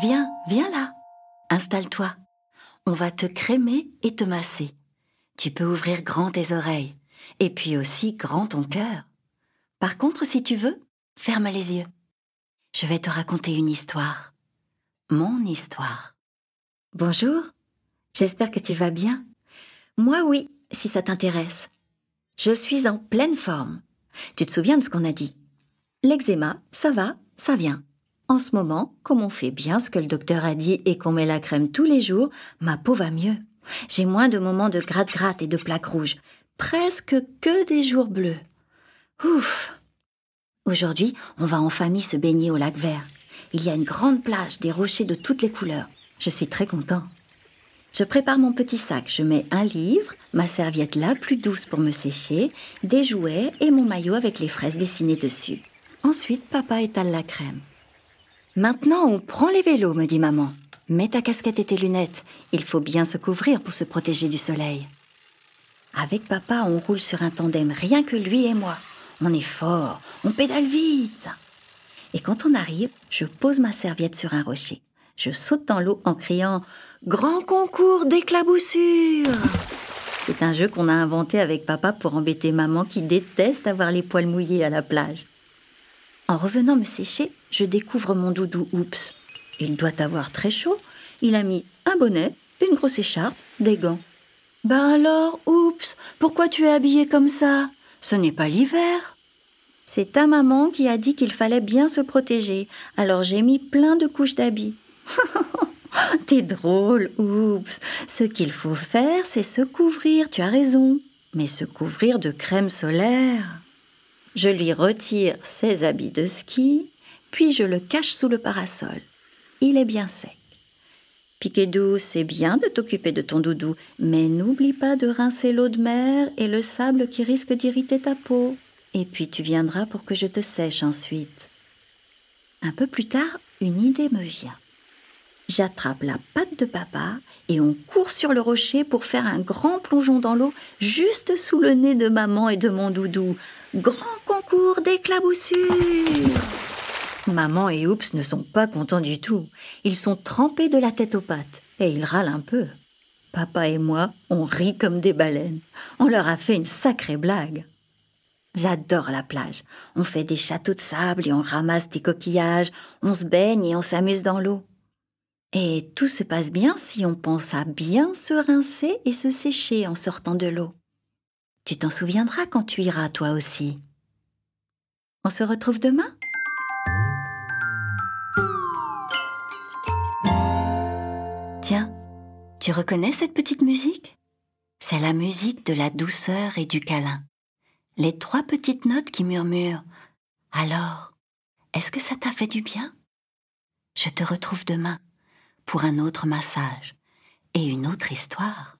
Viens, viens là. Installe-toi. On va te crémer et te masser. Tu peux ouvrir grand tes oreilles et puis aussi grand ton cœur. Par contre, si tu veux, ferme les yeux. Je vais te raconter une histoire. Mon histoire. Bonjour. J'espère que tu vas bien. Moi oui, si ça t'intéresse. Je suis en pleine forme. Tu te souviens de ce qu'on a dit? L'eczéma, ça va, ça vient. En ce moment, comme on fait bien ce que le docteur a dit et qu'on met la crème tous les jours, ma peau va mieux. J'ai moins de moments de gratte-gratte et de plaques rouges. Presque que des jours bleus. Ouf Aujourd'hui, on va en famille se baigner au lac vert. Il y a une grande plage, des rochers de toutes les couleurs. Je suis très content. Je prépare mon petit sac. Je mets un livre, ma serviette la plus douce pour me sécher, des jouets et mon maillot avec les fraises dessinées dessus. Ensuite, papa étale la crème. Maintenant, on prend les vélos, me dit maman. Mets ta casquette et tes lunettes. Il faut bien se couvrir pour se protéger du soleil. Avec papa, on roule sur un tandem, rien que lui et moi. On est fort, on pédale vite. Et quand on arrive, je pose ma serviette sur un rocher. Je saute dans l'eau en criant Grand concours d'éclaboussure C'est un jeu qu'on a inventé avec papa pour embêter maman qui déteste avoir les poils mouillés à la plage. En revenant me sécher, je découvre mon doudou Oups. Il doit avoir très chaud. Il a mis un bonnet, une grosse écharpe, des gants. Ben alors, Oups, pourquoi tu es habillé comme ça? Ce n'est pas l'hiver. C'est ta maman qui a dit qu'il fallait bien se protéger, alors j'ai mis plein de couches d'habits. T'es drôle, Oups. Ce qu'il faut faire, c'est se couvrir, tu as raison. Mais se couvrir de crème solaire. Je lui retire ses habits de ski, puis je le cache sous le parasol. Il est bien sec. Piquet douce, c'est bien de t'occuper de ton doudou, mais n'oublie pas de rincer l'eau de mer et le sable qui risque d'irriter ta peau. Et puis tu viendras pour que je te sèche ensuite. Un peu plus tard, une idée me vient. J'attrape la patte de papa et on court sur le rocher pour faire un grand plongeon dans l'eau juste sous le nez de maman et de mon doudou. Grand concours d'éclaboussure Maman et Oups ne sont pas contents du tout. Ils sont trempés de la tête aux pattes et ils râlent un peu. Papa et moi, on rit comme des baleines. On leur a fait une sacrée blague. J'adore la plage. On fait des châteaux de sable et on ramasse des coquillages, on se baigne et on s'amuse dans l'eau. Et tout se passe bien si on pense à bien se rincer et se sécher en sortant de l'eau. Tu t'en souviendras quand tu iras toi aussi. On se retrouve demain? Tiens, tu reconnais cette petite musique? C'est la musique de la douceur et du câlin. Les trois petites notes qui murmurent. Alors, est-ce que ça t'a fait du bien? Je te retrouve demain pour un autre massage et une autre histoire.